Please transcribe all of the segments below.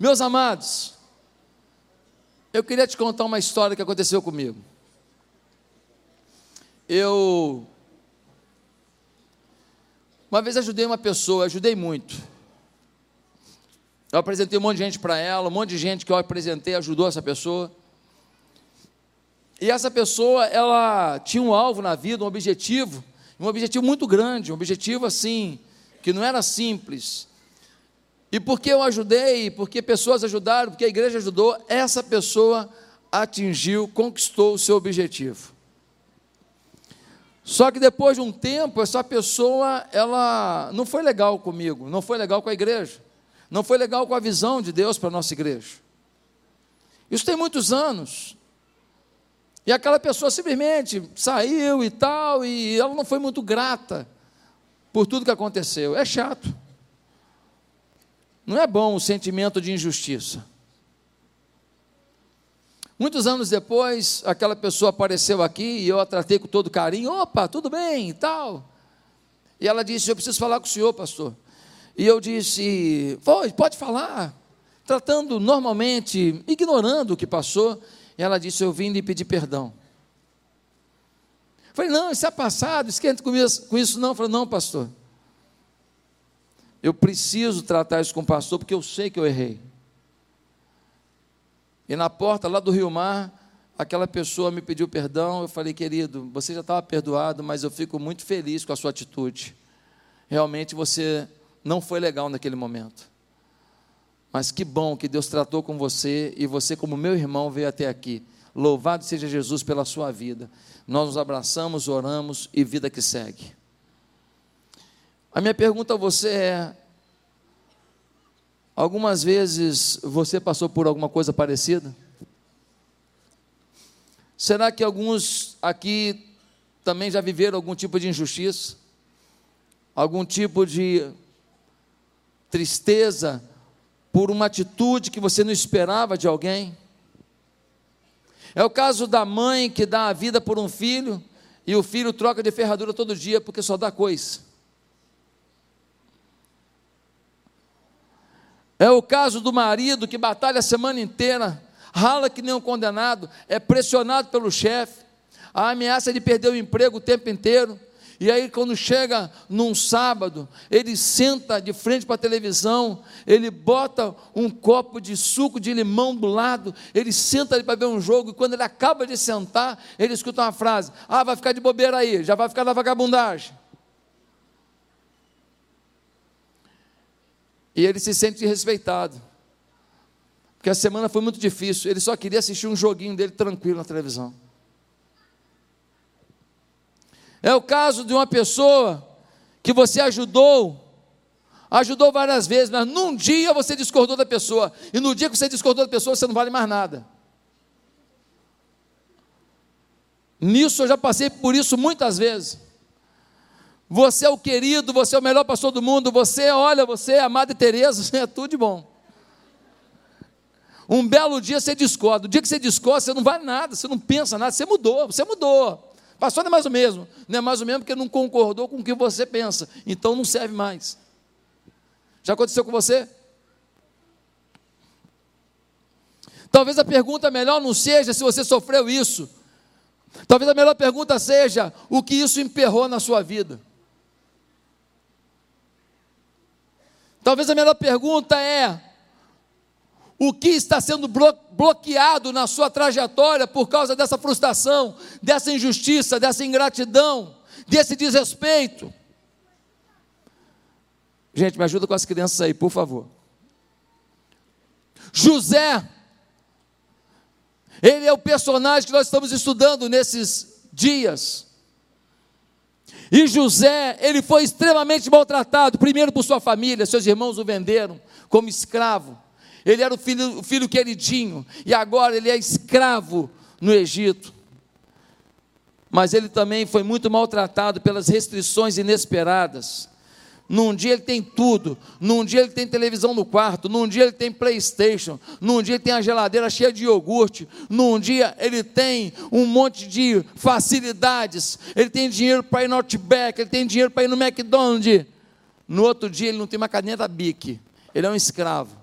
Meus amados, eu queria te contar uma história que aconteceu comigo. Eu uma vez ajudei uma pessoa, ajudei muito. Eu apresentei um monte de gente para ela, um monte de gente que eu apresentei ajudou essa pessoa. E essa pessoa, ela tinha um alvo na vida, um objetivo, um objetivo muito grande, um objetivo assim, que não era simples. E porque eu ajudei, porque pessoas ajudaram, porque a igreja ajudou, essa pessoa atingiu, conquistou o seu objetivo. Só que depois de um tempo, essa pessoa, ela não foi legal comigo, não foi legal com a igreja. Não foi legal com a visão de Deus para a nossa igreja. Isso tem muitos anos. E aquela pessoa simplesmente saiu e tal, e ela não foi muito grata por tudo que aconteceu. É chato. Não é bom o sentimento de injustiça. Muitos anos depois, aquela pessoa apareceu aqui e eu a tratei com todo carinho. Opa, tudo bem e tal. E ela disse: Eu preciso falar com o senhor, pastor. E eu disse: Pode, falar. Tratando normalmente, ignorando o que passou. E ela disse: Eu vim lhe pedir perdão. Falei: Não, isso é passado, esquenta com isso não. Falei: Não, pastor. Eu preciso tratar isso com o pastor porque eu sei que eu errei. E na porta lá do Rio Mar, aquela pessoa me pediu perdão. Eu falei, querido, você já estava perdoado, mas eu fico muito feliz com a sua atitude. Realmente você não foi legal naquele momento. Mas que bom que Deus tratou com você e você, como meu irmão, veio até aqui. Louvado seja Jesus pela sua vida. Nós nos abraçamos, oramos e vida que segue. A minha pergunta a você é: algumas vezes você passou por alguma coisa parecida? Será que alguns aqui também já viveram algum tipo de injustiça? Algum tipo de tristeza por uma atitude que você não esperava de alguém. É o caso da mãe que dá a vida por um filho e o filho troca de ferradura todo dia porque só dá coisa. É o caso do marido que batalha a semana inteira, rala que nem um condenado, é pressionado pelo chefe, a ameaça de perder o emprego o tempo inteiro e aí, quando chega num sábado, ele senta de frente para a televisão, ele bota um copo de suco de limão do lado, ele senta ali para ver um jogo, e quando ele acaba de sentar, ele escuta uma frase: Ah, vai ficar de bobeira aí, já vai ficar na vagabundagem. E ele se sente respeitado, porque a semana foi muito difícil, ele só queria assistir um joguinho dele tranquilo na televisão. É o caso de uma pessoa que você ajudou, ajudou várias vezes, mas num dia você discordou da pessoa, e no dia que você discordou da pessoa, você não vale mais nada. Nisso eu já passei por isso muitas vezes. Você é o querido, você é o melhor pastor do mundo, você, olha, você é a Madre Teresa, é tudo de bom. Um belo dia você discorda, o dia que você discorda, você não vale nada, você não pensa nada, você mudou, você mudou. Pastor não é mais o mesmo. Não é mais o mesmo porque não concordou com o que você pensa. Então não serve mais. Já aconteceu com você? Talvez a pergunta melhor não seja se você sofreu isso. Talvez a melhor pergunta seja o que isso emperrou na sua vida. Talvez a melhor pergunta é o que está sendo bloqueado na sua trajetória por causa dessa frustração, dessa injustiça, dessa ingratidão, desse desrespeito. Gente, me ajuda com as crianças aí, por favor. José, ele é o personagem que nós estamos estudando nesses dias. E José, ele foi extremamente maltratado, primeiro por sua família, seus irmãos o venderam como escravo. Ele era o filho, o filho queridinho, e agora ele é escravo no Egito. Mas ele também foi muito maltratado pelas restrições inesperadas. Num dia ele tem tudo, num dia ele tem televisão no quarto, num dia ele tem Playstation, num dia ele tem a geladeira cheia de iogurte, num dia ele tem um monte de facilidades, ele tem dinheiro para ir no Outback, ele tem dinheiro para ir no McDonald's. No outro dia ele não tem uma caneta Bic, ele é um escravo.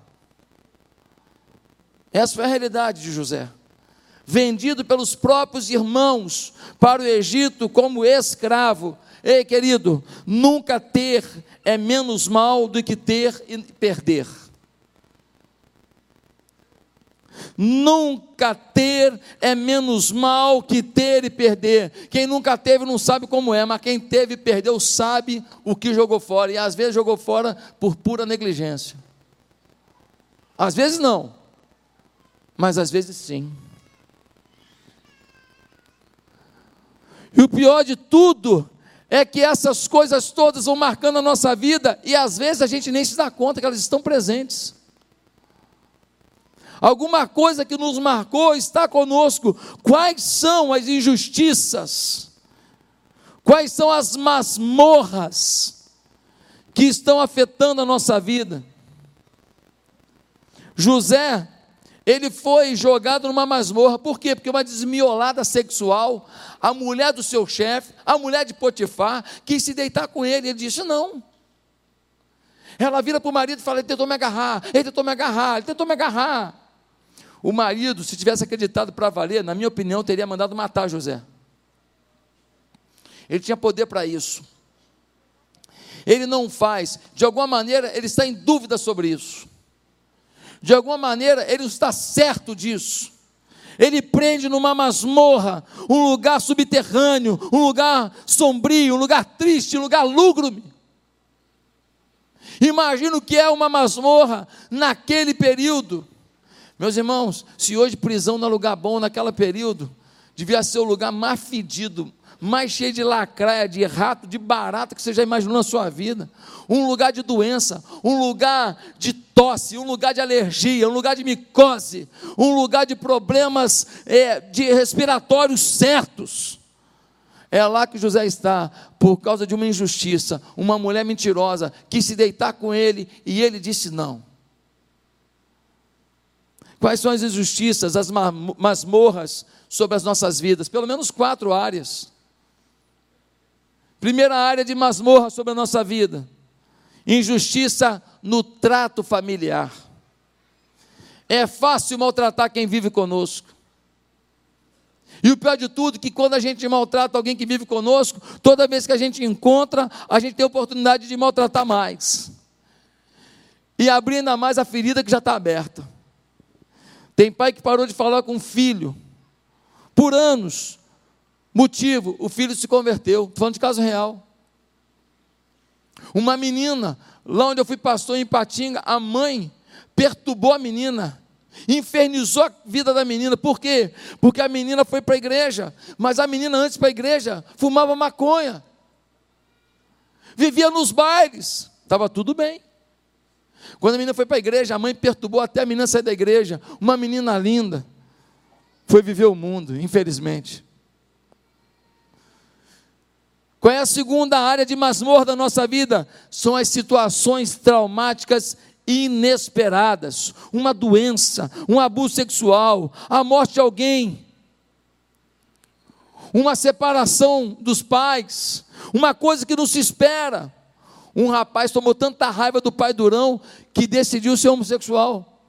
Essa foi a realidade de José. Vendido pelos próprios irmãos para o Egito como escravo. Ei, querido, nunca ter é menos mal do que ter e perder. Nunca ter é menos mal que ter e perder. Quem nunca teve não sabe como é, mas quem teve e perdeu sabe o que jogou fora. E às vezes jogou fora por pura negligência. Às vezes não, mas às vezes sim. E o pior de tudo é que essas coisas todas vão marcando a nossa vida e às vezes a gente nem se dá conta que elas estão presentes. Alguma coisa que nos marcou está conosco. Quais são as injustiças? Quais são as masmorras que estão afetando a nossa vida? José, ele foi jogado numa masmorra, por quê? Porque uma desmiolada sexual, a mulher do seu chefe, a mulher de Potifar, quis se deitar com ele, ele disse: não. Ela vira para o marido e fala: ele tentou me agarrar, ele tentou me agarrar, ele tentou me agarrar. O marido, se tivesse acreditado para valer, na minha opinião, teria mandado matar José. Ele tinha poder para isso. Ele não faz, de alguma maneira, ele está em dúvida sobre isso. De alguma maneira, ele está certo disso. Ele prende numa masmorra, um lugar subterrâneo, um lugar sombrio, um lugar triste, um lugar lúgubre. Imagina o que é uma masmorra naquele período. Meus irmãos, se hoje prisão não é lugar bom naquele período, devia ser o lugar mais fedido, mais cheio de lacraia, de rato, de barata que você já imaginou na sua vida. Um lugar de doença, um lugar de tosse, um lugar de alergia, um lugar de micose, um lugar de problemas é, de respiratórios certos. É lá que José está, por causa de uma injustiça, uma mulher mentirosa quis se deitar com ele e ele disse não. Quais são as injustiças, as masmorras sobre as nossas vidas? Pelo menos quatro áreas. Primeira área de masmorra sobre a nossa vida: injustiça no trato familiar. É fácil maltratar quem vive conosco. E o pior de tudo que quando a gente maltrata alguém que vive conosco, toda vez que a gente encontra, a gente tem a oportunidade de maltratar mais. E abrir ainda mais a ferida que já está aberta. Tem pai que parou de falar com o filho por anos. Motivo: o filho se converteu. Estou falando de caso real. Uma menina, lá onde eu fui pastor em Patinga, a mãe perturbou a menina, infernizou a vida da menina. Por quê? Porque a menina foi para a igreja, mas a menina antes para a igreja fumava maconha, vivia nos bailes, estava tudo bem. Quando a menina foi para a igreja, a mãe perturbou até a menina sair da igreja. Uma menina linda. Foi viver o mundo, infelizmente. Qual é a segunda área de masmorra da nossa vida? São as situações traumáticas inesperadas. Uma doença, um abuso sexual, a morte de alguém, uma separação dos pais, uma coisa que não se espera. Um rapaz tomou tanta raiva do pai Durão que decidiu ser homossexual.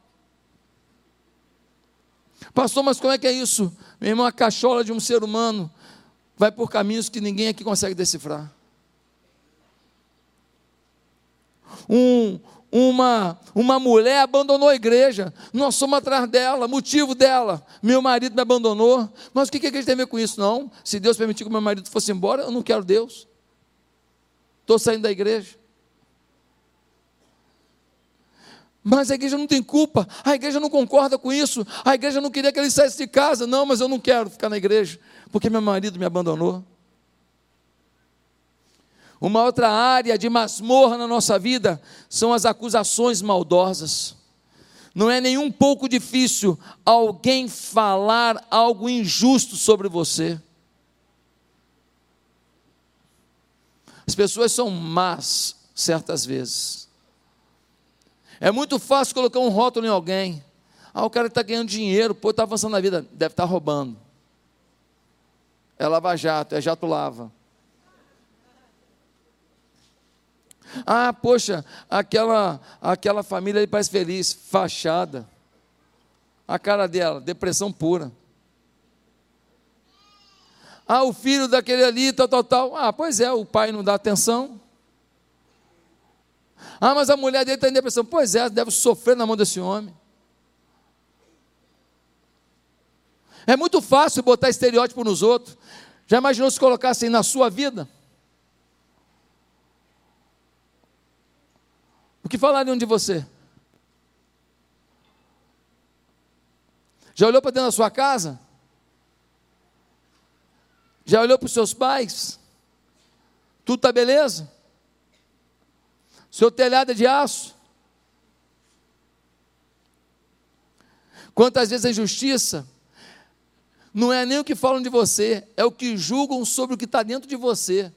Pastor, mas como é que é isso? Meu irmão, a cachola de um ser humano vai por caminhos que ninguém aqui consegue decifrar. Um, uma, uma mulher abandonou a igreja, nós somos atrás dela, motivo dela, meu marido me abandonou, mas o que, que a gente tem a ver com isso? Não, se Deus permitir que meu marido fosse embora, eu não quero Deus, estou saindo da igreja. Mas a igreja não tem culpa, a igreja não concorda com isso, a igreja não queria que ele saísse de casa. Não, mas eu não quero ficar na igreja, porque meu marido me abandonou. Uma outra área de masmorra na nossa vida são as acusações maldosas. Não é nem um pouco difícil alguém falar algo injusto sobre você. As pessoas são más certas vezes. É muito fácil colocar um rótulo em alguém. Ah, o cara está ganhando dinheiro, pô, está avançando na vida, deve estar tá roubando. É lava-jato, é jato-lava. Ah, poxa, aquela, aquela família parece feliz, fachada. A cara dela, depressão pura. Ah, o filho daquele ali, tal, tal, tal. Ah, pois é, o pai não dá atenção. Ah, mas a mulher dele está em depressão. Pois é, deve sofrer na mão desse homem. É muito fácil botar estereótipo nos outros. Já imaginou se colocassem na sua vida? O que falariam de você? Já olhou para dentro da sua casa? Já olhou para os seus pais? Tudo está beleza? Seu telhado é de aço? Quantas vezes a injustiça não é nem o que falam de você, é o que julgam sobre o que está dentro de você.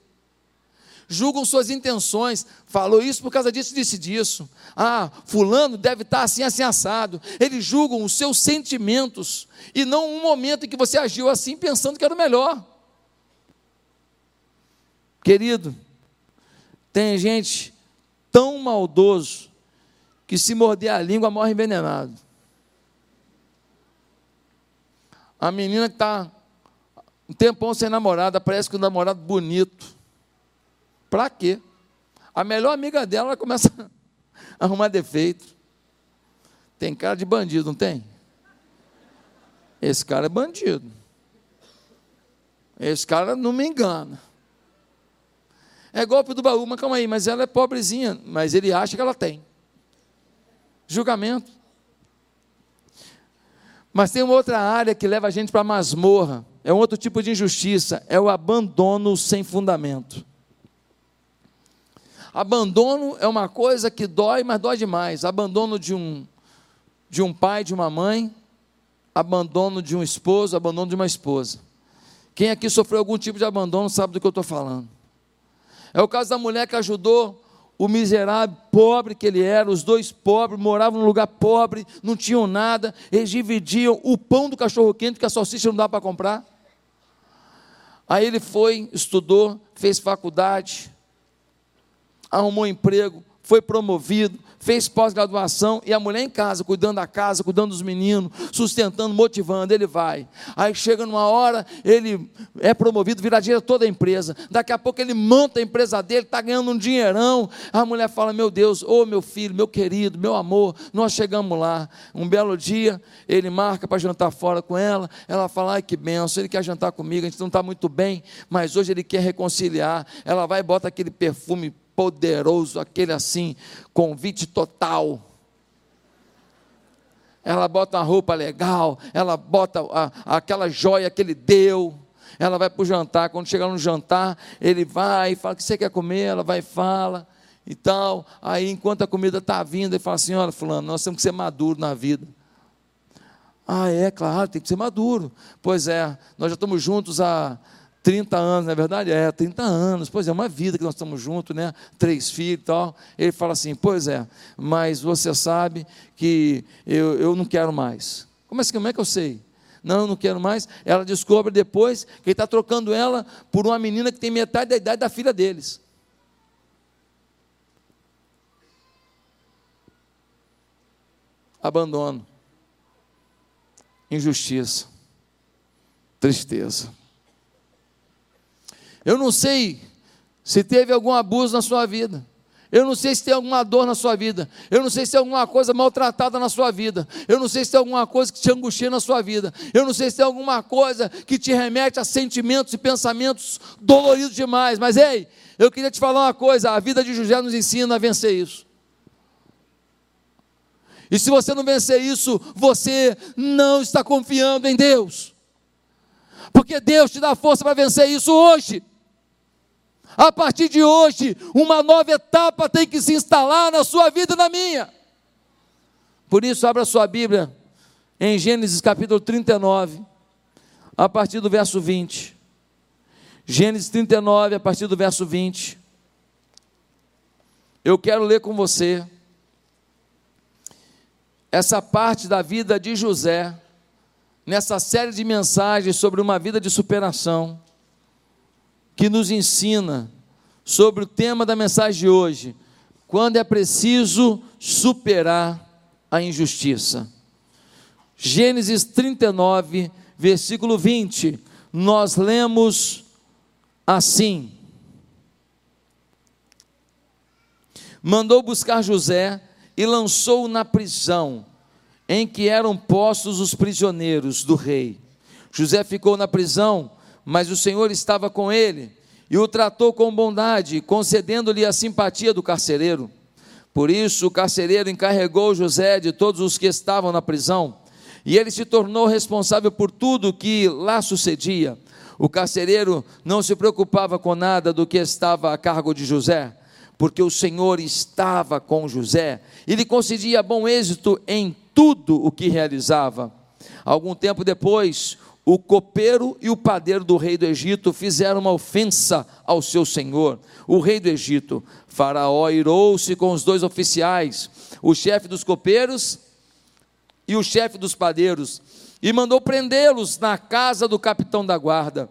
Julgam suas intenções, falou isso por causa disso, disse disso. Ah, fulano deve estar assim, assim, assado. Eles julgam os seus sentimentos e não um momento em que você agiu assim pensando que era o melhor. Querido, tem gente tão maldoso que se morder a língua morre envenenado. A menina que está um tempão sem namorada, parece que um namorado bonito. Para quê? A melhor amiga dela começa a arrumar defeito. Tem cara de bandido, não tem? Esse cara é bandido. Esse cara não me engana. É golpe do baú, mas calma aí, mas ela é pobrezinha, mas ele acha que ela tem. Julgamento. Mas tem uma outra área que leva a gente para a masmorra. É um outro tipo de injustiça, é o abandono sem fundamento. Abandono é uma coisa que dói, mas dói demais. Abandono de um de um pai, de uma mãe, abandono de um esposo, abandono de uma esposa. Quem aqui sofreu algum tipo de abandono sabe do que eu estou falando. É o caso da mulher que ajudou o miserável, pobre que ele era, os dois pobres, moravam num lugar pobre, não tinham nada, eles dividiam o pão do cachorro-quente, que a salsicha não dá para comprar. Aí ele foi, estudou, fez faculdade, arrumou emprego, foi promovido, fez pós-graduação e a mulher em casa, cuidando da casa, cuidando dos meninos, sustentando, motivando, ele vai. Aí chega numa hora, ele é promovido, vira diretor toda a empresa. Daqui a pouco ele monta a empresa dele, está ganhando um dinheirão. A mulher fala: Meu Deus, ô oh, meu filho, meu querido, meu amor, nós chegamos lá. Um belo dia, ele marca para jantar fora com ela. Ela fala: Ai que benção, ele quer jantar comigo, a gente não está muito bem, mas hoje ele quer reconciliar. Ela vai e bota aquele perfume poderoso, aquele assim, convite total. Ela bota uma roupa legal, ela bota a, aquela joia que ele deu. Ela vai para o jantar. Quando chegar no jantar, ele vai e fala: O que você quer comer? Ela vai e fala e tal. Aí, enquanto a comida está vindo, ele fala assim: Olha, Fulano, nós temos que ser maduros na vida. Ah, é, claro, tem que ser maduro. Pois é, nós já estamos juntos há 30 anos, não é verdade? É, 30 anos, pois é, uma vida que nós estamos juntos, né? Três filhos e tal. Ele fala assim: Pois é, mas você sabe que eu, eu não quero mais. Como, assim, como é que eu sei? Não, eu não quero mais. Ela descobre depois que ele está trocando ela por uma menina que tem metade da idade da filha deles. Abandono, injustiça, tristeza. Eu não sei se teve algum abuso na sua vida. Eu não sei se tem alguma dor na sua vida. Eu não sei se tem alguma coisa maltratada na sua vida. Eu não sei se tem alguma coisa que te angustia na sua vida. Eu não sei se tem alguma coisa que te remete a sentimentos e pensamentos doloridos demais. Mas ei, eu queria te falar uma coisa: a vida de José nos ensina a vencer isso. E se você não vencer isso, você não está confiando em Deus. Porque Deus te dá força para vencer isso hoje. A partir de hoje, uma nova etapa tem que se instalar na sua vida e na minha. Por isso, abra sua Bíblia em Gênesis capítulo 39, a partir do verso 20. Gênesis 39, a partir do verso 20. Eu quero ler com você essa parte da vida de José, nessa série de mensagens sobre uma vida de superação que nos ensina sobre o tema da mensagem de hoje, quando é preciso superar a injustiça. Gênesis 39, versículo 20, nós lemos assim: Mandou buscar José e lançou-o na prisão em que eram postos os prisioneiros do rei. José ficou na prisão, mas o Senhor estava com ele e o tratou com bondade, concedendo-lhe a simpatia do carcereiro. Por isso, o carcereiro encarregou José de todos os que estavam na prisão, e ele se tornou responsável por tudo que lá sucedia. O carcereiro não se preocupava com nada do que estava a cargo de José, porque o Senhor estava com José e lhe concedia bom êxito em tudo o que realizava. Algum tempo depois, o copeiro e o padeiro do rei do Egito fizeram uma ofensa ao seu senhor, o rei do Egito. Faraó irou-se com os dois oficiais, o chefe dos copeiros e o chefe dos padeiros, e mandou prendê-los na casa do capitão da guarda.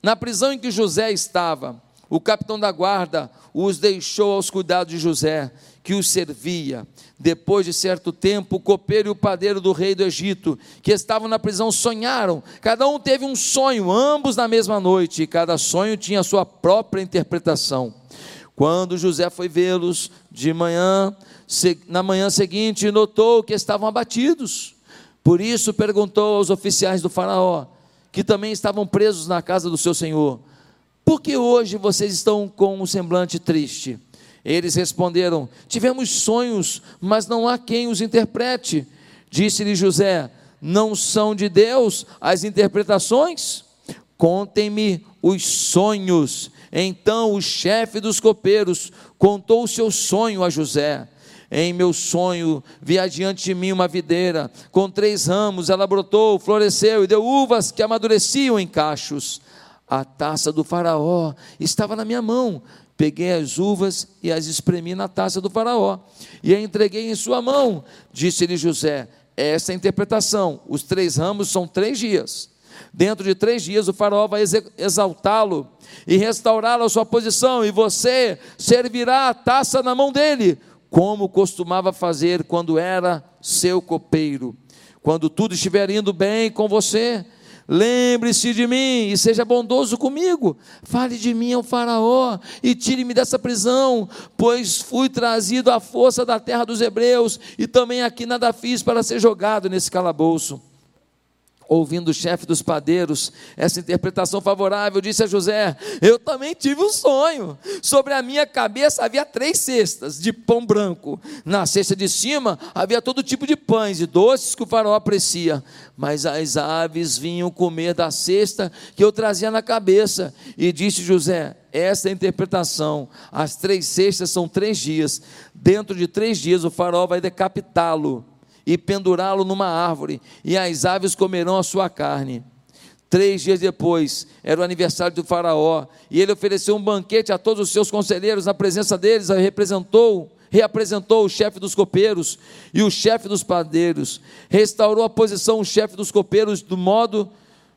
Na prisão em que José estava, o capitão da guarda os deixou aos cuidados de José, que os servia. Depois de certo tempo, o copeiro e o padeiro do rei do Egito, que estavam na prisão, sonharam. Cada um teve um sonho, ambos na mesma noite, e cada sonho tinha sua própria interpretação. Quando José foi vê-los de manhã, na manhã seguinte, notou que estavam abatidos. Por isso perguntou aos oficiais do Faraó, que também estavam presos na casa do seu senhor: Por que hoje vocês estão com um semblante triste? Eles responderam: Tivemos sonhos, mas não há quem os interprete. Disse-lhe José: Não são de Deus as interpretações? Contem-me os sonhos. Então o chefe dos copeiros contou o seu sonho a José. Em meu sonho vi adiante de mim uma videira, com três ramos, ela brotou, floresceu e deu uvas que amadureciam em cachos. A taça do Faraó estava na minha mão, Peguei as uvas e as espremi na taça do Faraó, e a entreguei em sua mão. Disse-lhe José: Essa é a interpretação. Os três ramos são três dias. Dentro de três dias o Faraó vai exaltá-lo e restaurá-lo à sua posição, e você servirá a taça na mão dele, como costumava fazer quando era seu copeiro. Quando tudo estiver indo bem com você, Lembre-se de mim e seja bondoso comigo. Fale de mim ao Faraó e tire-me dessa prisão, pois fui trazido à força da terra dos hebreus e também aqui nada fiz para ser jogado nesse calabouço ouvindo o chefe dos padeiros essa interpretação favorável, disse a José: Eu também tive um sonho. Sobre a minha cabeça havia três cestas de pão branco. Na cesta de cima havia todo tipo de pães e doces que o faraó aprecia. Mas as aves vinham comer da cesta que eu trazia na cabeça. E disse José: essa é a interpretação. As três cestas são três dias. Dentro de três dias o faraó vai decapitá-lo e pendurá-lo numa árvore, e as aves comerão a sua carne. Três dias depois, era o aniversário do Faraó, e ele ofereceu um banquete a todos os seus conselheiros, na presença deles, representou, reapresentou o chefe dos copeiros e o chefe dos padeiros, restaurou a posição o chefe dos copeiros do modo,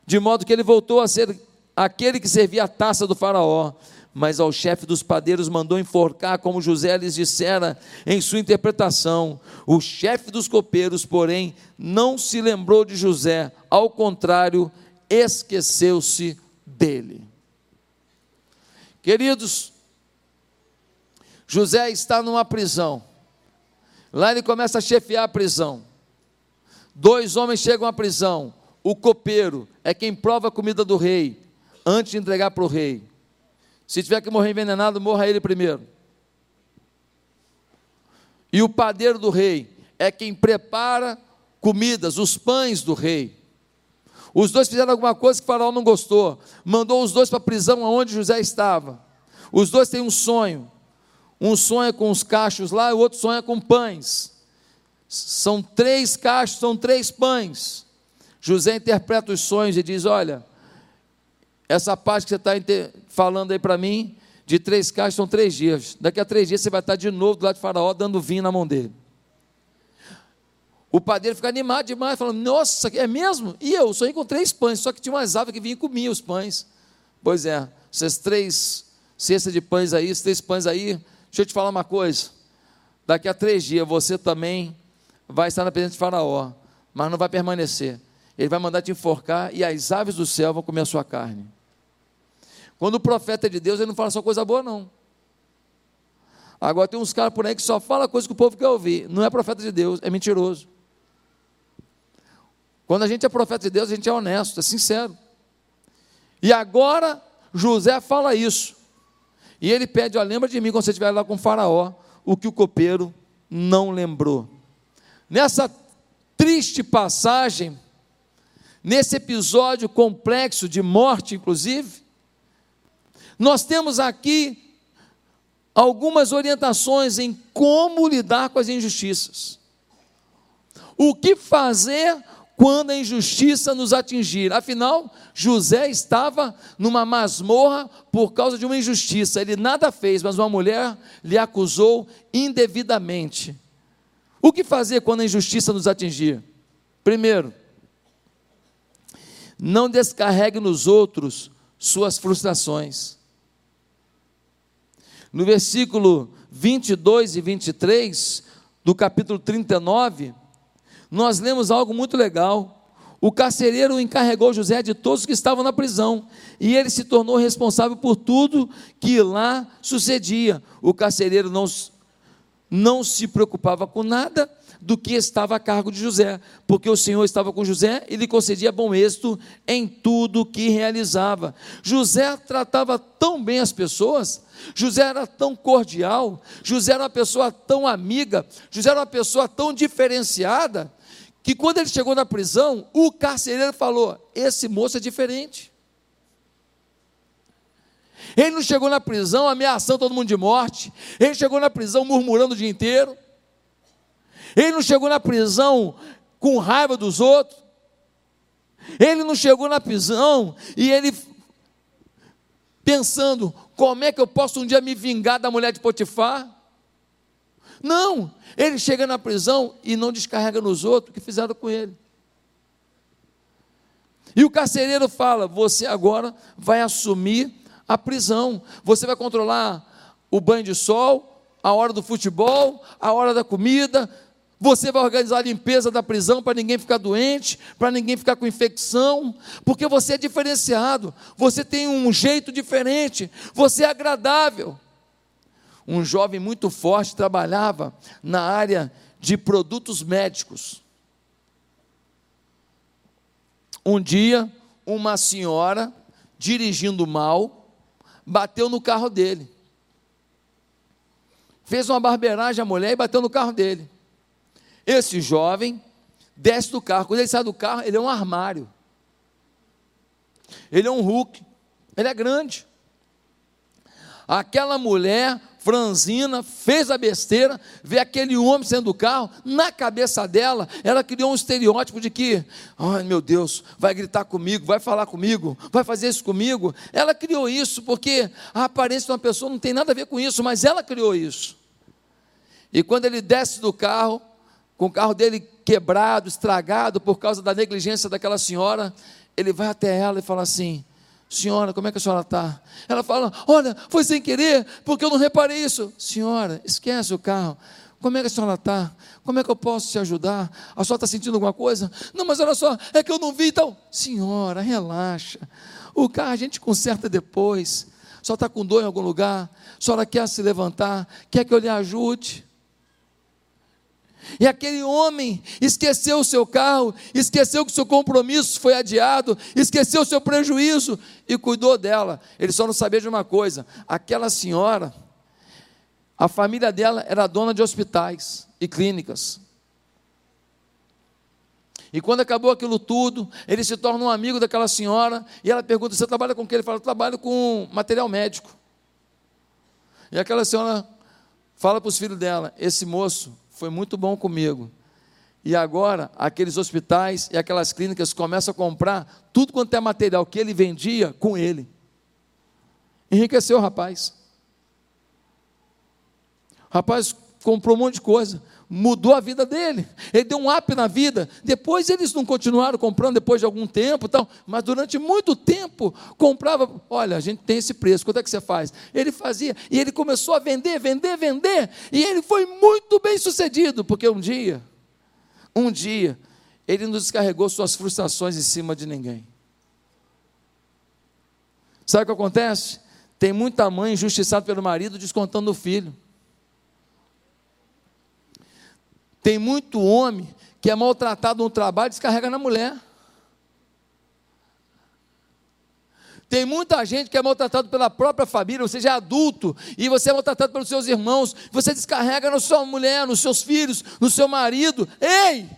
de modo que ele voltou a ser aquele que servia a taça do Faraó mas ao chefe dos padeiros mandou enforcar, como José lhes dissera em sua interpretação. O chefe dos copeiros, porém, não se lembrou de José, ao contrário, esqueceu-se dele. Queridos, José está numa prisão. Lá ele começa a chefiar a prisão. Dois homens chegam à prisão. O copeiro é quem prova a comida do rei antes de entregar para o rei. Se tiver que morrer envenenado, morra ele primeiro. E o padeiro do rei é quem prepara comidas, os pães do rei. Os dois fizeram alguma coisa que faraó não gostou. Mandou os dois para a prisão onde José estava. Os dois têm um sonho. Um sonha com os cachos lá o outro sonha com pães. São três cachos, são três pães. José interpreta os sonhos e diz: Olha, essa parte que você está falando aí para mim, de três caixas, são três dias. Daqui a três dias você vai estar de novo do lado de Faraó, dando vinho na mão dele. O padeiro fica animado demais, falando: Nossa, é mesmo? E eu sonhei com três pães, só que tinha umas aves que vinham e comiam os pães. Pois é, essas três cestas de pães aí, esses três pães aí, deixa eu te falar uma coisa. Daqui a três dias você também vai estar na presença de Faraó, mas não vai permanecer. Ele vai mandar te enforcar e as aves do céu vão comer a sua carne. Quando o profeta é de Deus, ele não fala só coisa boa, não. Agora tem uns caras por aí que só fala coisa que o povo quer ouvir. Não é profeta de Deus, é mentiroso. Quando a gente é profeta de Deus, a gente é honesto, é sincero. E agora José fala isso. E ele pede: ó, lembra de mim quando você estiver lá com o Faraó, o que o copeiro não lembrou. Nessa triste passagem, nesse episódio complexo de morte, inclusive, nós temos aqui algumas orientações em como lidar com as injustiças. O que fazer quando a injustiça nos atingir. Afinal, José estava numa masmorra por causa de uma injustiça. Ele nada fez, mas uma mulher lhe acusou indevidamente. O que fazer quando a injustiça nos atingir? Primeiro, não descarregue nos outros suas frustrações. No versículo 22 e 23 do capítulo 39, nós lemos algo muito legal. O carcereiro encarregou José de todos os que estavam na prisão, e ele se tornou responsável por tudo que lá sucedia. O carcereiro não, não se preocupava com nada, do que estava a cargo de José, porque o Senhor estava com José e lhe concedia bom êxito em tudo que realizava. José tratava tão bem as pessoas, José era tão cordial, José era uma pessoa tão amiga, José era uma pessoa tão diferenciada, que quando ele chegou na prisão, o carcereiro falou: Esse moço é diferente. Ele não chegou na prisão ameaçando todo mundo de morte, ele chegou na prisão murmurando o dia inteiro. Ele não chegou na prisão com raiva dos outros. Ele não chegou na prisão e ele pensando: como é que eu posso um dia me vingar da mulher de Potifar? Não, ele chega na prisão e não descarrega nos outros o que fizeram com ele. E o carcereiro fala: você agora vai assumir a prisão, você vai controlar o banho de sol, a hora do futebol, a hora da comida, você vai organizar a limpeza da prisão para ninguém ficar doente, para ninguém ficar com infecção, porque você é diferenciado, você tem um jeito diferente, você é agradável. Um jovem muito forte trabalhava na área de produtos médicos. Um dia, uma senhora, dirigindo mal, bateu no carro dele. Fez uma barbeiragem à mulher e bateu no carro dele. Esse jovem desce do carro. Quando ele sai do carro, ele é um armário. Ele é um Hulk. Ele é grande. Aquela mulher franzina fez a besteira, vê aquele homem saindo do carro, na cabeça dela, ela criou um estereótipo de que, ai meu Deus, vai gritar comigo, vai falar comigo, vai fazer isso comigo. Ela criou isso porque a aparência de uma pessoa não tem nada a ver com isso, mas ela criou isso. E quando ele desce do carro, com o carro dele quebrado, estragado por causa da negligência daquela senhora, ele vai até ela e fala assim: Senhora, como é que a senhora está? Ela fala: Olha, foi sem querer, porque eu não reparei isso. Senhora, esquece o carro. Como é que a senhora está? Como é que eu posso te ajudar? A senhora está sentindo alguma coisa? Não, mas olha só, é que eu não vi então. Senhora, relaxa. O carro a gente conserta depois. Senhora está com dor em algum lugar? A senhora quer se levantar? Quer que eu lhe ajude? E aquele homem esqueceu o seu carro, esqueceu que o seu compromisso foi adiado, esqueceu o seu prejuízo e cuidou dela. Ele só não sabia de uma coisa: aquela senhora, a família dela era dona de hospitais e clínicas. E quando acabou aquilo tudo, ele se torna um amigo daquela senhora e ela pergunta: Você trabalha com o que? Ele fala: Trabalho com material médico. E aquela senhora fala para os filhos dela: Esse moço foi muito bom comigo. E agora, aqueles hospitais e aquelas clínicas começam a comprar tudo quanto é material que ele vendia com ele. Enriqueceu o rapaz. O rapaz comprou um monte de coisa, mudou a vida dele. Ele deu um up na vida. Depois eles não continuaram comprando depois de algum tempo, tal, mas durante muito tempo comprava, olha, a gente tem esse preço, quanto é que você faz? Ele fazia e ele começou a vender, vender, vender, e ele foi muito bem sucedido, porque um dia, um dia, ele não descarregou suas frustrações em cima de ninguém. Sabe o que acontece? Tem muita mãe injustiçada pelo marido descontando o filho. Tem muito homem que é maltratado no trabalho e descarrega na mulher. Tem muita gente que é maltratado pela própria família, você já é adulto e você é maltratado pelos seus irmãos, você descarrega na sua mulher, nos seus filhos, no seu marido. Ei!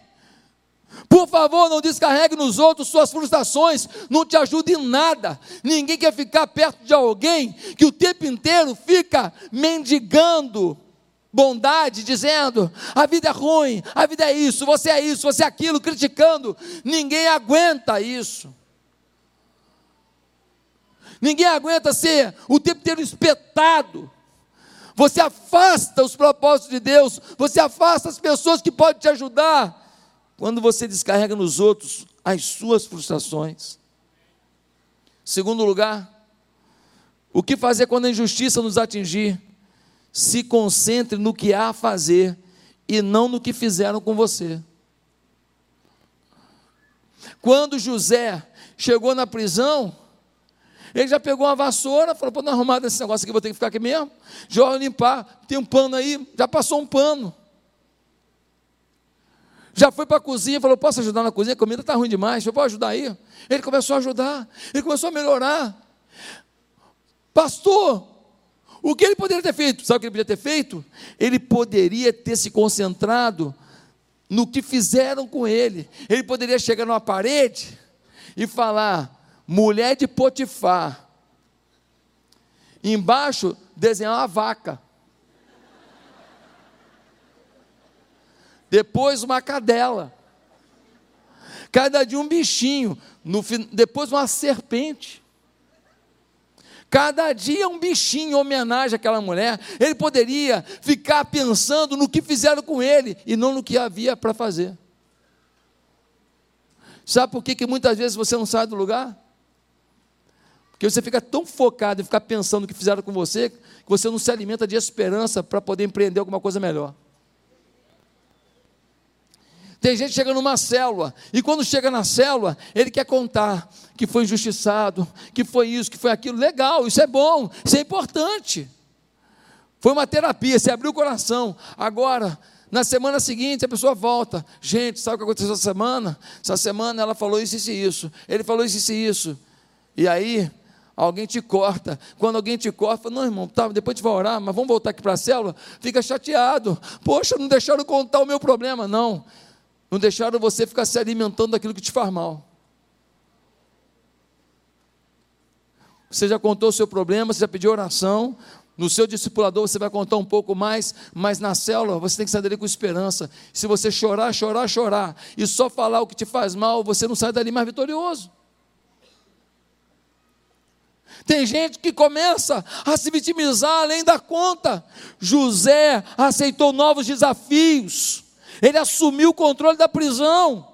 Por favor, não descarregue nos outros suas frustrações, não te ajude em nada. Ninguém quer ficar perto de alguém que o tempo inteiro fica mendigando bondade, dizendo: a vida é ruim, a vida é isso, você é isso, você é aquilo, criticando. Ninguém aguenta isso. Ninguém aguenta ser o tempo inteiro espetado. Você afasta os propósitos de Deus, você afasta as pessoas que podem te ajudar quando você descarrega nos outros as suas frustrações. Segundo lugar, o que fazer quando a injustiça nos atingir? Se concentre no que há a fazer e não no que fizeram com você. Quando José chegou na prisão, ele já pegou uma vassoura, falou: Pô, não arrumar desse negócio aqui, vou ter que ficar aqui mesmo. Já limpar, tem um pano aí, já passou um pano. Já foi para a cozinha, falou: Posso ajudar na cozinha? A comida está ruim demais, eu vou ajudar aí. Ele começou a ajudar, ele começou a melhorar. Pastor, o que ele poderia ter feito? Sabe o que ele poderia ter feito? Ele poderia ter se concentrado no que fizeram com ele. Ele poderia chegar numa parede e falar: mulher de Potifar. Embaixo desenhar uma vaca. depois uma cadela, cada dia um bichinho, no, depois uma serpente. Cada dia um bichinho em homenagem àquela mulher. Ele poderia ficar pensando no que fizeram com ele e não no que havia para fazer. Sabe por que, que muitas vezes você não sai do lugar? Porque você fica tão focado em ficar pensando no que fizeram com você, que você não se alimenta de esperança para poder empreender alguma coisa melhor. Tem gente que chega numa célula, e quando chega na célula, ele quer contar que foi injustiçado, que foi isso, que foi aquilo. Legal, isso é bom, isso é importante. Foi uma terapia, você abriu o coração. Agora, na semana seguinte, a pessoa volta. Gente, sabe o que aconteceu essa semana? Essa semana ela falou isso, isso e isso. Ele falou isso, isso e isso. E aí, alguém te corta. Quando alguém te corta, fala, não, irmão, tá, depois a gente vai orar, mas vamos voltar aqui para a célula. Fica chateado. Poxa, não deixaram contar o meu problema. Não. Não deixaram você ficar se alimentando daquilo que te faz mal. Você já contou o seu problema, você já pediu oração. No seu discipulador você vai contar um pouco mais, mas na célula você tem que sair dali com esperança. Se você chorar, chorar, chorar, e só falar o que te faz mal, você não sai dali mais vitorioso. Tem gente que começa a se vitimizar além da conta. José aceitou novos desafios. Ele assumiu o controle da prisão.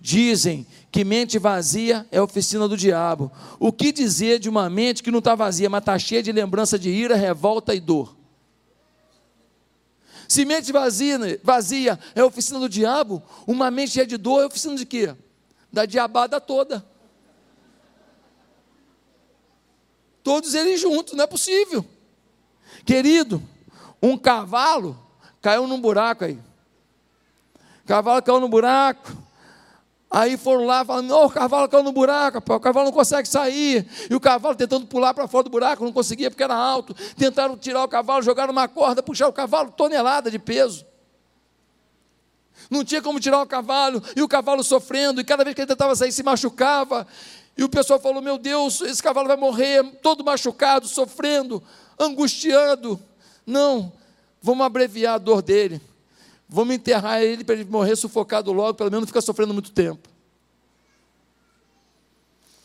Dizem que mente vazia é oficina do diabo. O que dizer de uma mente que não está vazia, mas está cheia de lembrança de ira, revolta e dor? Se mente vazia, vazia é oficina do diabo, uma mente cheia de dor é oficina de quê? Da diabada toda. Todos eles juntos, não é possível. Querido, um cavalo caiu num buraco aí. Cavalo caiu no buraco. Aí foram lá falando: o cavalo caiu no buraco, o cavalo não consegue sair. E o cavalo tentando pular para fora do buraco, não conseguia porque era alto. Tentaram tirar o cavalo, jogaram uma corda, puxar o cavalo, tonelada de peso. Não tinha como tirar o cavalo, e o cavalo sofrendo, e cada vez que ele tentava sair, se machucava. E o pessoal falou: Meu Deus, esse cavalo vai morrer, todo machucado, sofrendo, angustiando. Não, vamos abreviar a dor dele. Vamos enterrar ele para ele morrer sufocado logo, pelo menos não ficar sofrendo muito tempo.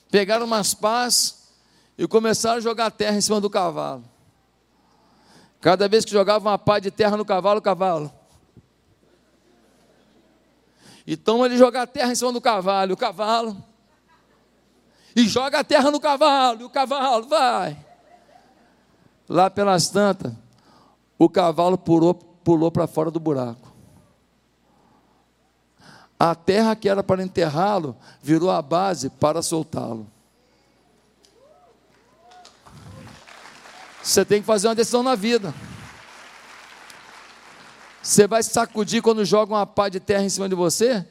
Pegaram umas pás e começaram a jogar terra em cima do cavalo. Cada vez que jogavam uma pá de terra no cavalo, o cavalo. Então ele joga a terra em cima do cavalo, o cavalo. E joga a terra no cavalo, e o cavalo vai. Lá pelas tantas, o cavalo pulou, pulou para fora do buraco. A terra que era para enterrá-lo virou a base para soltá-lo. Você tem que fazer uma decisão na vida. Você vai sacudir quando joga uma pá de terra em cima de você?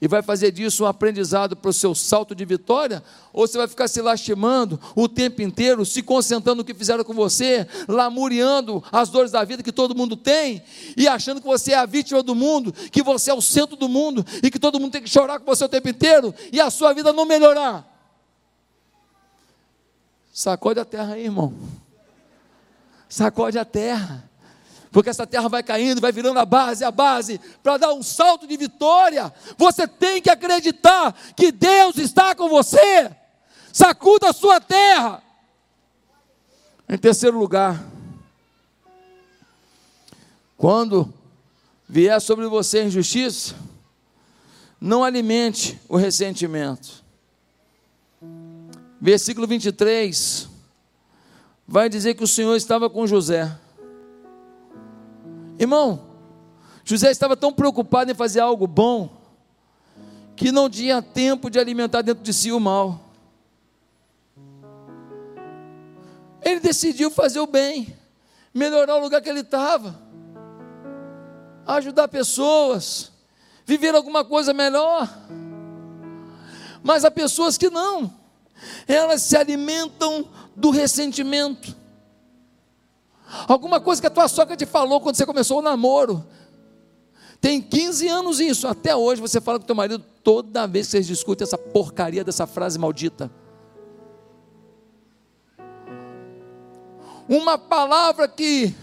E vai fazer disso um aprendizado para o seu salto de vitória? Ou você vai ficar se lastimando o tempo inteiro, se concentrando no que fizeram com você, lamuriando as dores da vida que todo mundo tem, e achando que você é a vítima do mundo, que você é o centro do mundo, e que todo mundo tem que chorar com você o tempo inteiro, e a sua vida não melhorar? Sacode a terra aí, irmão. Sacode a terra porque essa terra vai caindo, vai virando a base, a base, para dar um salto de vitória. Você tem que acreditar que Deus está com você. Sacuda a sua terra. Em terceiro lugar, quando vier sobre você injustiça, não alimente o ressentimento. Versículo 23 vai dizer que o Senhor estava com José. Irmão, José estava tão preocupado em fazer algo bom, que não tinha tempo de alimentar dentro de si o mal. Ele decidiu fazer o bem, melhorar o lugar que ele estava, ajudar pessoas, viver alguma coisa melhor. Mas há pessoas que não, elas se alimentam do ressentimento Alguma coisa que a tua sogra te falou quando você começou o namoro. Tem 15 anos isso, até hoje você fala com teu marido toda vez que vocês discutem essa porcaria dessa frase maldita. Uma palavra que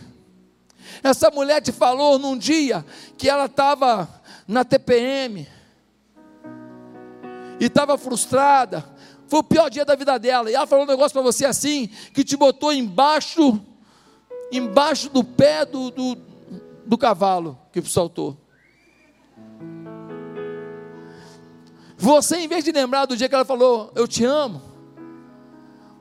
essa mulher te falou num dia que ela estava na TPM e estava frustrada. Foi o pior dia da vida dela. E ela falou um negócio para você assim que te botou embaixo embaixo do pé do, do, do cavalo que saltou. Você, em vez de lembrar do dia que ela falou, eu te amo,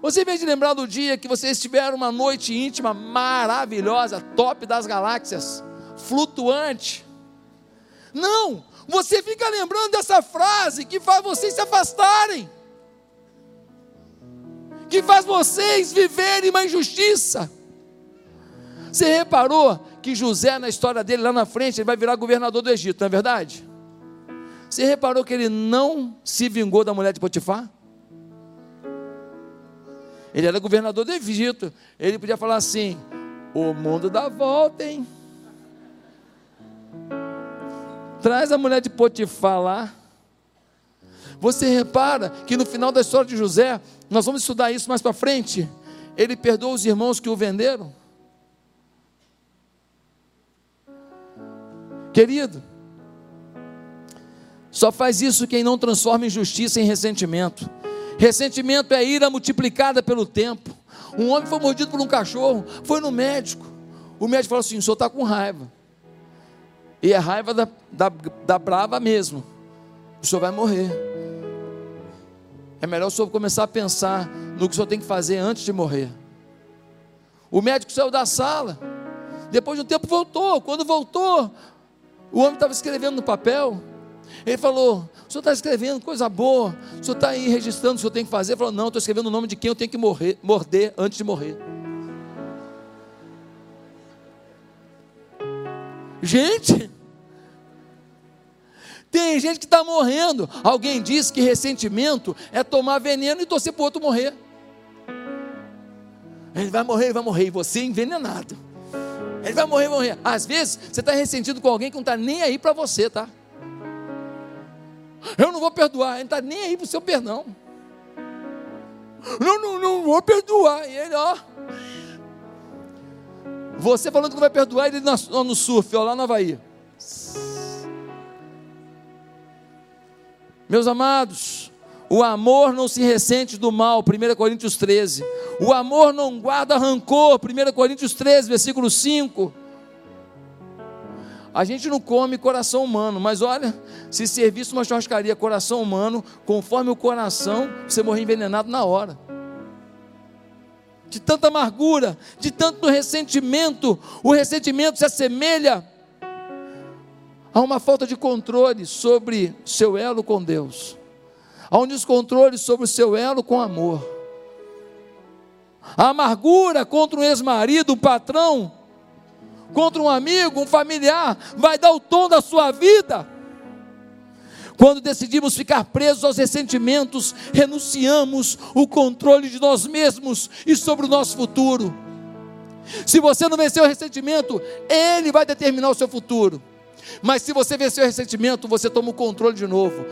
você, em vez de lembrar do dia que vocês tiveram uma noite íntima maravilhosa, top das galáxias, flutuante, não, você fica lembrando dessa frase que faz vocês se afastarem, que faz vocês viverem uma injustiça. Você reparou que José, na história dele, lá na frente, ele vai virar governador do Egito, não é verdade? Você reparou que ele não se vingou da mulher de Potifar? Ele era governador do Egito. Ele podia falar assim: o mundo dá volta, hein? Traz a mulher de Potifar lá. Você repara que no final da história de José, nós vamos estudar isso mais para frente. Ele perdoa os irmãos que o venderam. Querido, só faz isso quem não transforma injustiça em ressentimento. Ressentimento é ira multiplicada pelo tempo. Um homem foi mordido por um cachorro, foi no médico. O médico falou assim: o senhor está com raiva. E é raiva da, da, da brava mesmo. O senhor vai morrer. É melhor o senhor começar a pensar no que o senhor tem que fazer antes de morrer. O médico saiu da sala. Depois de um tempo voltou. Quando voltou, o homem estava escrevendo no papel. Ele falou: O senhor está escrevendo coisa boa. O senhor está aí registrando o que senhor tem que fazer. Ele falou: Não, estou escrevendo o nome de quem eu tenho que morrer, morder antes de morrer. Gente, tem gente que está morrendo. Alguém disse que ressentimento é tomar veneno e torcer para o outro morrer. Ele vai morrer, ele vai morrer, e você envenenado. Ele vai morrer, vai morrer. Às vezes, você está ressentido com alguém que não está nem aí para você, tá? Eu não vou perdoar, ele não está nem aí para o seu perdão. Não, não, não vou perdoar. E ele, ó. Você falando que não vai perdoar, ele no, no surf, ó, lá no Havaí. Meus amados, o amor não se ressente do mal, 1 Coríntios 13. O amor não guarda rancor, 1 Coríntios 13, versículo 5. A gente não come coração humano, mas olha, se servisse uma churrascaria coração humano, conforme o coração, você morrer envenenado na hora. De tanta amargura, de tanto ressentimento, o ressentimento se assemelha Há uma falta de controle sobre seu elo com Deus. Há um descontrole sobre o seu elo com amor. A amargura contra um ex-marido, um patrão, contra um amigo, um familiar, vai dar o tom da sua vida. Quando decidimos ficar presos aos ressentimentos, renunciamos o controle de nós mesmos e sobre o nosso futuro. Se você não vencer o ressentimento, ele vai determinar o seu futuro. Mas se você vencer o ressentimento, você toma o controle de novo.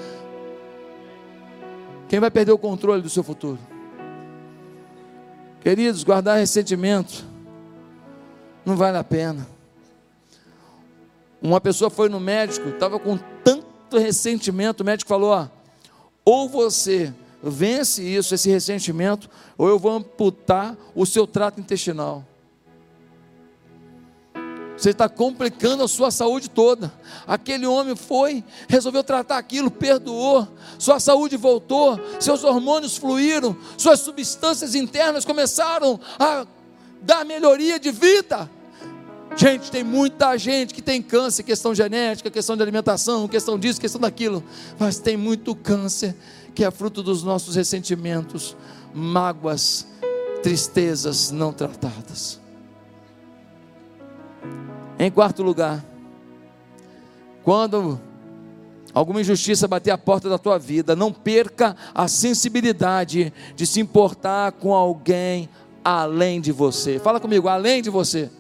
Quem vai perder o controle do seu futuro? Queridos, guardar ressentimento não vale a pena. Uma pessoa foi no médico, estava com tanto ressentimento, o médico falou: ó, ou você vence isso, esse ressentimento, ou eu vou amputar o seu trato intestinal. Você está complicando a sua saúde toda. Aquele homem foi, resolveu tratar aquilo, perdoou, sua saúde voltou, seus hormônios fluíram, suas substâncias internas começaram a dar melhoria de vida. Gente, tem muita gente que tem câncer, questão genética, questão de alimentação, questão disso, questão daquilo, mas tem muito câncer que é fruto dos nossos ressentimentos, mágoas, tristezas não tratadas. Em quarto lugar, quando alguma injustiça bater a porta da tua vida, não perca a sensibilidade de se importar com alguém além de você. Fala comigo, além de você.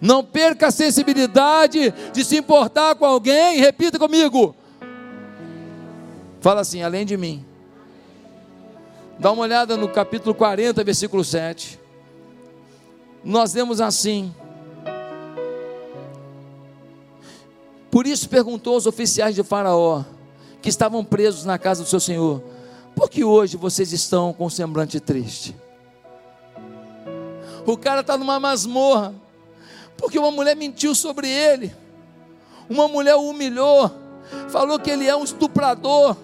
Não perca a sensibilidade de se importar com alguém, repita comigo. Fala assim, além de mim. Dá uma olhada no capítulo 40, versículo 7. Nós lemos assim: Por isso perguntou aos oficiais de Faraó, que estavam presos na casa do seu senhor: Por que hoje vocês estão com semblante triste? O cara está numa masmorra, porque uma mulher mentiu sobre ele, uma mulher o humilhou, falou que ele é um estuprador,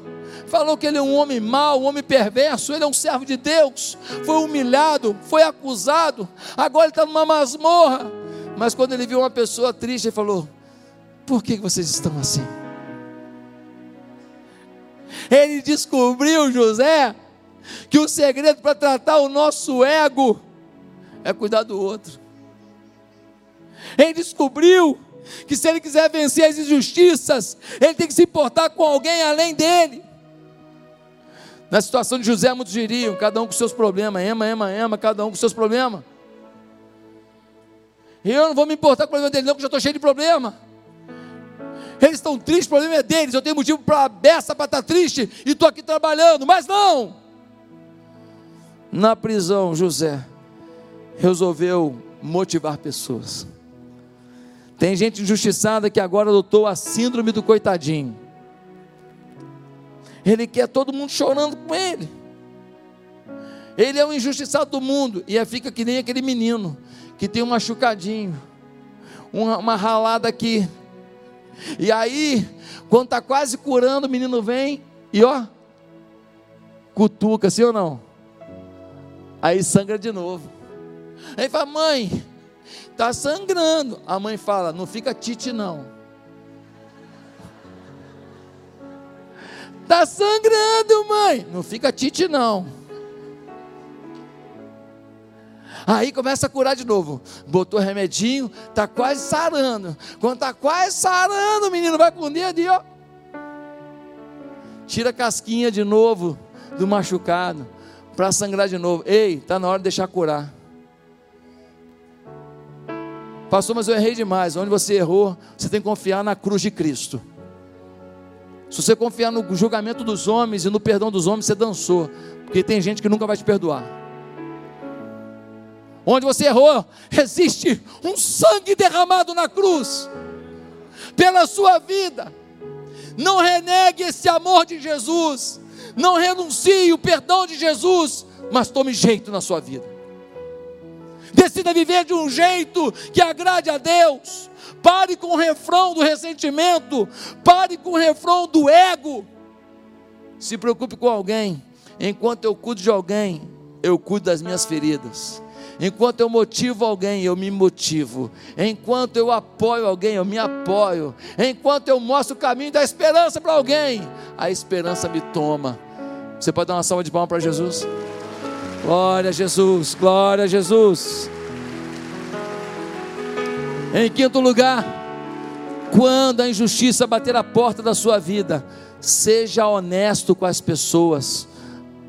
falou que ele é um homem mau, um homem perverso, ele é um servo de Deus, foi humilhado, foi acusado, agora ele está numa masmorra. Mas quando ele viu uma pessoa triste, ele falou: por que vocês estão assim? Ele descobriu, José, que o segredo para tratar o nosso ego é cuidar do outro. Ele descobriu que se ele quiser vencer as injustiças, ele tem que se importar com alguém além dele. Na situação de José, muitos diriam, cada um com seus problemas, ema, ema, ema, cada um com seus problemas. Eu não vou me importar com o problema dele, não, porque já estou cheio de problema. Eles estão tristes, o problema é deles. Eu tenho motivo para a beça para estar triste e estou aqui trabalhando, mas não. Na prisão, José resolveu motivar pessoas. Tem gente injustiçada que agora adotou a síndrome do coitadinho. Ele quer todo mundo chorando com ele. Ele é o injustiçado do mundo. E fica que nem aquele menino que tem um machucadinho, uma, uma ralada aqui. E aí, quando está quase curando, o menino vem e ó, cutuca, sim ou não? Aí sangra de novo. Aí fala, mãe, está sangrando. A mãe fala, não fica tite não. Está sangrando, mãe. Não fica tite não. Aí começa a curar de novo. Botou remedinho, tá quase sarando. Quando tá quase sarando, o menino vai com o dedo e ó. Tira a casquinha de novo do machucado para sangrar de novo. Ei, tá na hora de deixar curar. Pastor, mas eu errei demais. Onde você errou, você tem que confiar na cruz de Cristo. Se você confiar no julgamento dos homens e no perdão dos homens, você dançou. Porque tem gente que nunca vai te perdoar. Onde você errou, existe um sangue derramado na cruz pela sua vida. Não renegue esse amor de Jesus, não renuncie o perdão de Jesus, mas tome jeito na sua vida. Decida viver de um jeito que agrade a Deus. Pare com o refrão do ressentimento, pare com o refrão do ego. Se preocupe com alguém, enquanto eu cuido de alguém, eu cuido das minhas feridas. Enquanto eu motivo alguém, eu me motivo. Enquanto eu apoio alguém, eu me apoio. Enquanto eu mostro o caminho da esperança para alguém, a esperança me toma. Você pode dar uma salva de palmas para Jesus? Glória a Jesus, glória a Jesus. Em quinto lugar, quando a injustiça bater a porta da sua vida, seja honesto com as pessoas.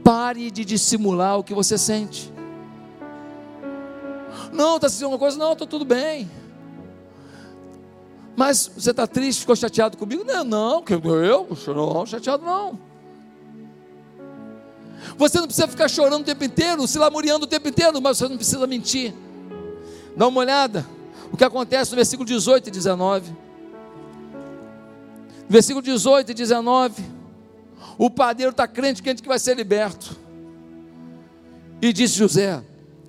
Pare de dissimular o que você sente. Não, está sentindo uma coisa? Não, estou tudo bem. Mas você está triste, ficou chateado comigo? Não, não, que eu, não, chateado não. Você não precisa ficar chorando o tempo inteiro, se lamuriando o tempo inteiro, mas você não precisa mentir. Dá uma olhada o que acontece no versículo 18 e 19. Versículo 18 e 19. O padeiro está crente, crente que vai ser liberto. E disse José: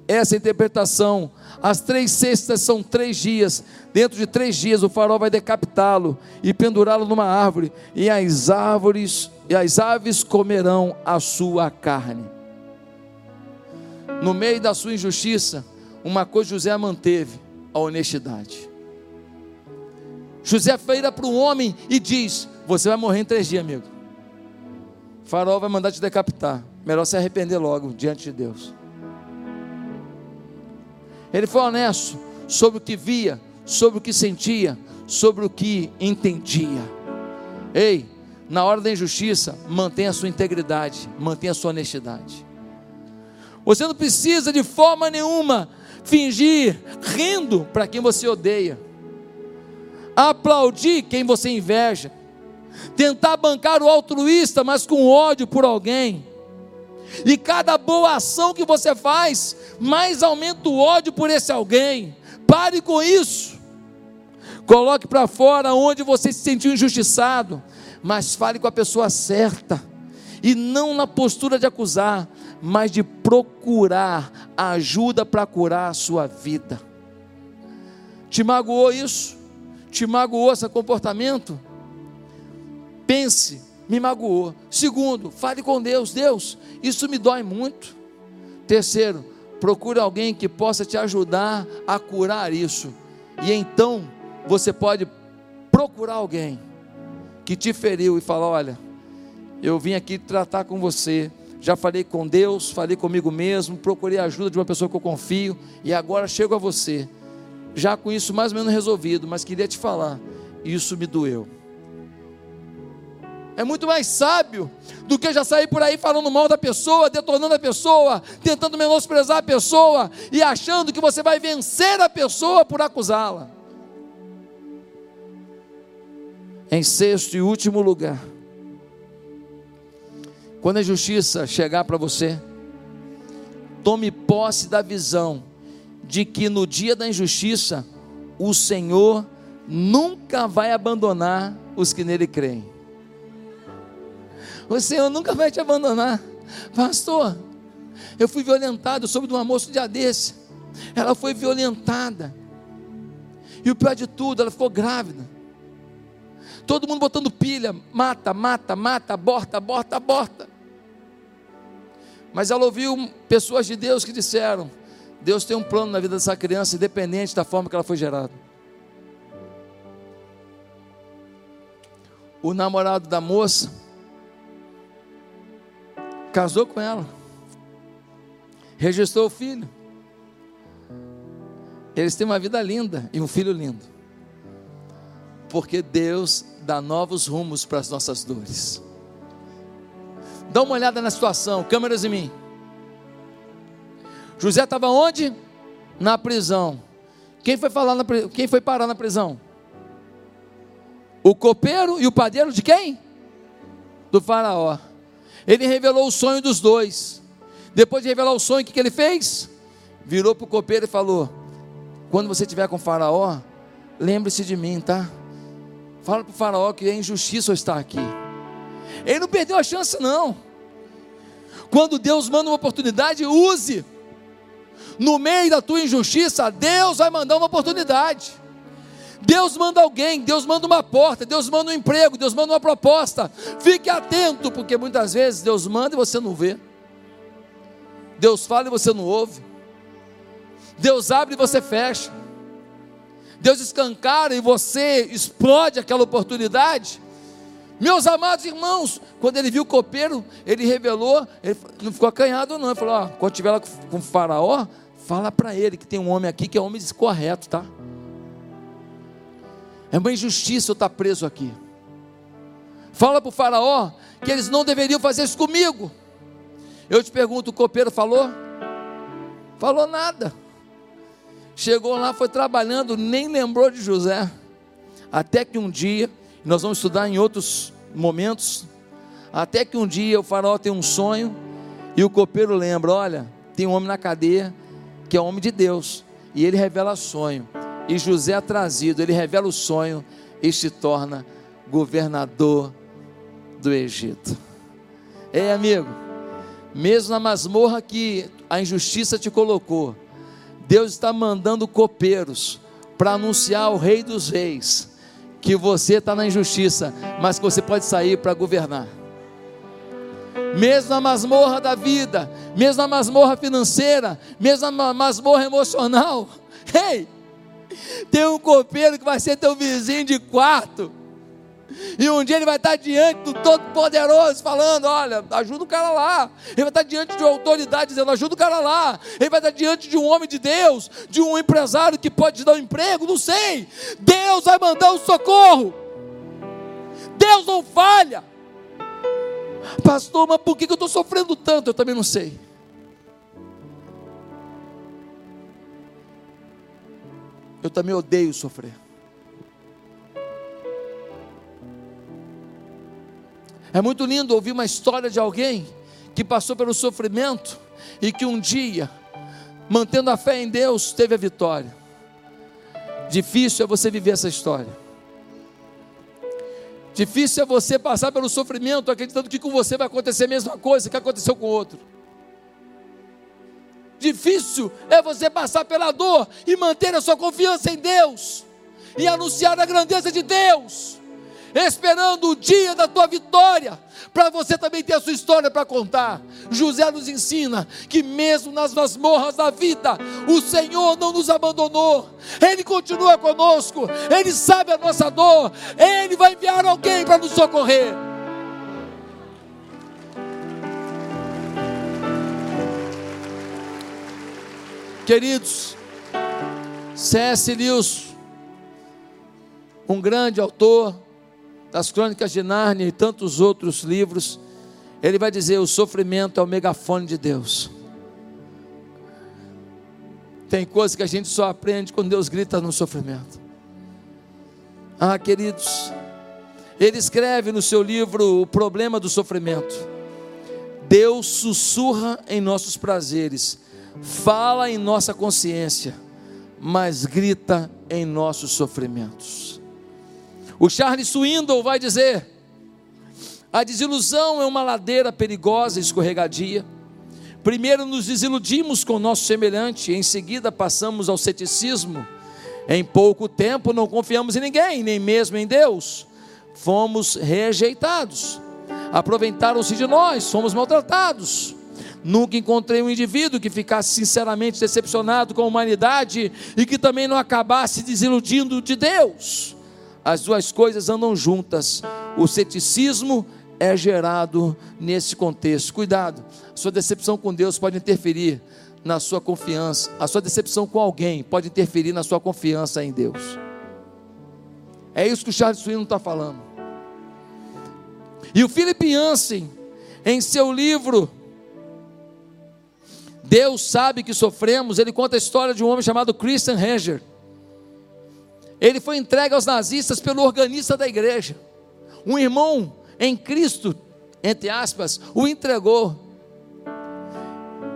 essa interpretação, as três cestas são três dias. Dentro de três dias o farol vai decapitá-lo e pendurá-lo numa árvore, e as árvores e as aves comerão a sua carne. No meio da sua injustiça, uma coisa José manteve: a honestidade. José feira para o homem e diz: Você vai morrer em três dias, amigo. O farol vai mandar te decapitar. Melhor se arrepender logo diante de Deus. Ele foi honesto sobre o que via, sobre o que sentia, sobre o que entendia. Ei, na hora da injustiça, mantenha a sua integridade, mantenha a sua honestidade. Você não precisa de forma nenhuma fingir rindo para quem você odeia, aplaudir quem você inveja, tentar bancar o altruísta, mas com ódio por alguém. E cada boa ação que você faz, mais aumenta o ódio por esse alguém. Pare com isso. Coloque para fora onde você se sentiu injustiçado, mas fale com a pessoa certa e não na postura de acusar, mas de procurar ajuda para curar a sua vida. Te magoou isso? Te magoou esse comportamento? Pense, me magoou. Segundo, fale com Deus, Deus, isso me dói muito. Terceiro, procure alguém que possa te ajudar a curar isso. E então você pode procurar alguém que te feriu e falar: olha, eu vim aqui tratar com você já falei com Deus, falei comigo mesmo, procurei a ajuda de uma pessoa que eu confio e agora chego a você, já com isso mais ou menos resolvido, mas queria te falar, isso me doeu. É muito mais sábio do que já sair por aí falando mal da pessoa, detonando a pessoa, tentando menosprezar a pessoa e achando que você vai vencer a pessoa por acusá-la. Em sexto e último lugar, quando a justiça chegar para você, tome posse da visão de que no dia da injustiça, o Senhor nunca vai abandonar os que nele creem. O Senhor nunca vai te abandonar. Pastor, eu fui violentado, eu soube de uma moça um dia desse. Ela foi violentada. E o pior de tudo, ela ficou grávida. Todo mundo botando pilha, mata, mata, mata, aborta, aborta, aborta. Mas ela ouviu pessoas de Deus que disseram: Deus tem um plano na vida dessa criança, independente da forma que ela foi gerada. O namorado da moça casou com ela, registrou o filho. Eles têm uma vida linda e um filho lindo, porque Deus dá novos rumos para as nossas dores. Dá uma olhada na situação, câmeras em mim. José estava onde? Na prisão. Quem foi falar na quem foi parar na prisão? O copeiro e o padeiro de quem? Do faraó. Ele revelou o sonho dos dois. Depois de revelar o sonho, o que, que ele fez? Virou para o copeiro e falou: Quando você estiver com o faraó, lembre-se de mim, tá? Fala para o faraó que é injustiça eu estar aqui. Ele não perdeu a chance, não. Quando Deus manda uma oportunidade, use. No meio da tua injustiça, Deus vai mandar uma oportunidade. Deus manda alguém, Deus manda uma porta, Deus manda um emprego, Deus manda uma proposta. Fique atento, porque muitas vezes Deus manda e você não vê. Deus fala e você não ouve. Deus abre e você fecha. Deus escancara e você explode aquela oportunidade. Meus amados irmãos, quando ele viu o copeiro, ele revelou, ele não ficou acanhado, não. Ele falou: ó, quando tiver lá com o faraó, fala para ele que tem um homem aqui que é homem correto, tá? É uma injustiça eu estar preso aqui. Fala para o faraó que eles não deveriam fazer isso comigo. Eu te pergunto, o copeiro falou? Falou nada. Chegou lá, foi trabalhando, nem lembrou de José. Até que um dia, nós vamos estudar em outros momentos, até que um dia o faraó tem um sonho e o copeiro lembra: olha, tem um homem na cadeia que é homem de Deus, e ele revela sonho. E José é trazido, ele revela o sonho e se torna governador do Egito. É, amigo, mesmo na masmorra que a injustiça te colocou, Deus está mandando copeiros para anunciar ao Rei dos Reis que você está na injustiça, mas que você pode sair para governar. Mesmo na masmorra da vida, mesmo na masmorra financeira, mesmo na masmorra emocional, ei, tem um copeiro que vai ser teu vizinho de quarto e um dia ele vai estar diante do Todo-Poderoso, falando: Olha, ajuda o cara lá. Ele vai estar diante de uma autoridade, dizendo: Ajuda o cara lá. Ele vai estar diante de um homem de Deus, de um empresário que pode te dar um emprego, não sei. Deus vai mandar o um socorro. Deus não falha. Pastor, mas por que eu estou sofrendo tanto? Eu também não sei. Eu também odeio sofrer. É muito lindo ouvir uma história de alguém que passou pelo sofrimento e que um dia, mantendo a fé em Deus, teve a vitória. Difícil é você viver essa história. Difícil é você passar pelo sofrimento acreditando que com você vai acontecer a mesma coisa que aconteceu com o outro. Difícil é você passar pela dor e manter a sua confiança em Deus e anunciar a grandeza de Deus esperando o dia da tua vitória, para você também ter a sua história para contar. José nos ensina que mesmo nas masmorras da vida, o Senhor não nos abandonou, Ele continua conosco, Ele sabe a nossa dor, Ele vai enviar alguém para nos socorrer. Queridos, C.S. Lewis, um grande autor, das Crônicas de Nárnia e tantos outros livros, ele vai dizer: o sofrimento é o megafone de Deus. Tem coisas que a gente só aprende quando Deus grita no sofrimento. Ah, queridos, ele escreve no seu livro O Problema do Sofrimento. Deus sussurra em nossos prazeres, fala em nossa consciência, mas grita em nossos sofrimentos. O Charles Swindoll vai dizer: a desilusão é uma ladeira perigosa e escorregadia. Primeiro nos desiludimos com o nosso semelhante, em seguida passamos ao ceticismo. Em pouco tempo não confiamos em ninguém, nem mesmo em Deus. Fomos rejeitados. Aproveitaram-se de nós, fomos maltratados. Nunca encontrei um indivíduo que ficasse sinceramente decepcionado com a humanidade e que também não acabasse desiludindo de Deus as duas coisas andam juntas. O ceticismo é gerado nesse contexto. Cuidado, sua decepção com Deus pode interferir na sua confiança, a sua decepção com alguém pode interferir na sua confiança em Deus. É isso que o Charles Swinton está falando. E o Philip Yancey, em seu livro Deus sabe que sofremos, ele conta a história de um homem chamado Christian Henger ele foi entregue aos nazistas pelo organista da igreja. Um irmão em Cristo, entre aspas, o entregou.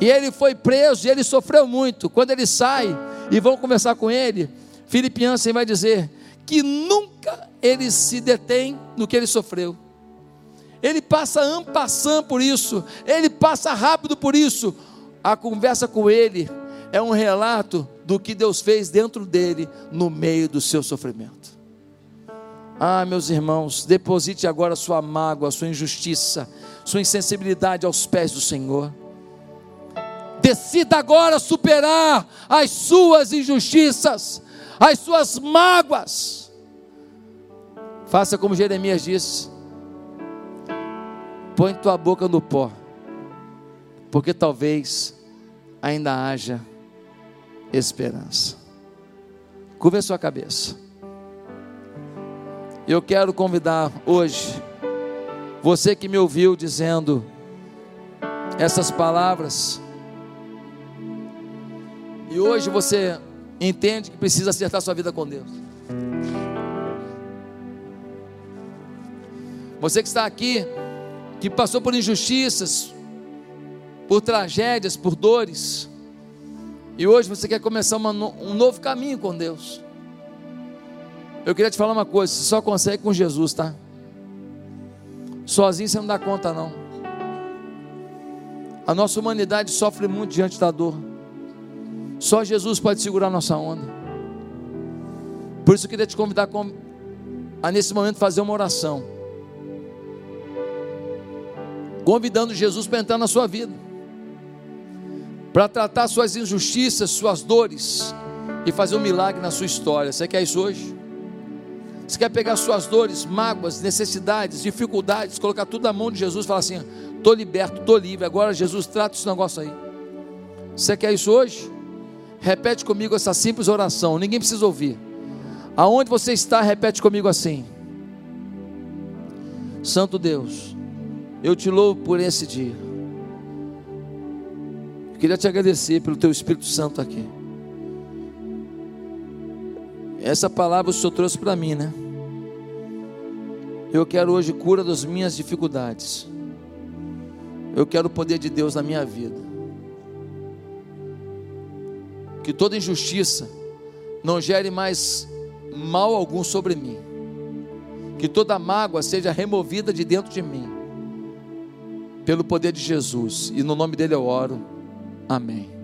E ele foi preso e ele sofreu muito. Quando ele sai e vão conversar com ele, Filipe Jansen vai dizer que nunca ele se detém no que ele sofreu. Ele passa ampassando por isso, ele passa rápido por isso. A conversa com ele é um relato do que Deus fez dentro dele no meio do seu sofrimento. Ah, meus irmãos, deposite agora sua mágoa, sua injustiça, sua insensibilidade aos pés do Senhor. Decida agora superar as suas injustiças, as suas mágoas. Faça como Jeremias disse: põe tua boca no pó, porque talvez ainda haja esperança. Curva a sua cabeça. Eu quero convidar hoje, você que me ouviu dizendo essas palavras, e hoje você entende que precisa acertar sua vida com Deus. Você que está aqui, que passou por injustiças, por tragédias, por dores, e hoje você quer começar uma, um novo caminho com Deus. Eu queria te falar uma coisa: você só consegue com Jesus, tá? Sozinho você não dá conta, não. A nossa humanidade sofre muito diante da dor. Só Jesus pode segurar nossa onda. Por isso eu queria te convidar a, nesse momento, fazer uma oração. Convidando Jesus para entrar na sua vida. Para tratar suas injustiças, suas dores. E fazer um milagre na sua história. Você quer isso hoje? Você quer pegar suas dores, mágoas, necessidades, dificuldades, colocar tudo na mão de Jesus e falar assim: estou liberto, estou livre. Agora Jesus trata esse negócio aí. Você quer isso hoje? Repete comigo essa simples oração, ninguém precisa ouvir. Aonde você está, repete comigo assim: Santo Deus, eu te louvo por esse dia. Eu queria te agradecer pelo teu Espírito Santo aqui. Essa palavra o Senhor trouxe para mim, né? Eu quero hoje cura das minhas dificuldades. Eu quero o poder de Deus na minha vida que toda injustiça não gere mais mal algum sobre mim, que toda mágoa seja removida de dentro de mim, pelo poder de Jesus, e no nome dele eu oro, amém.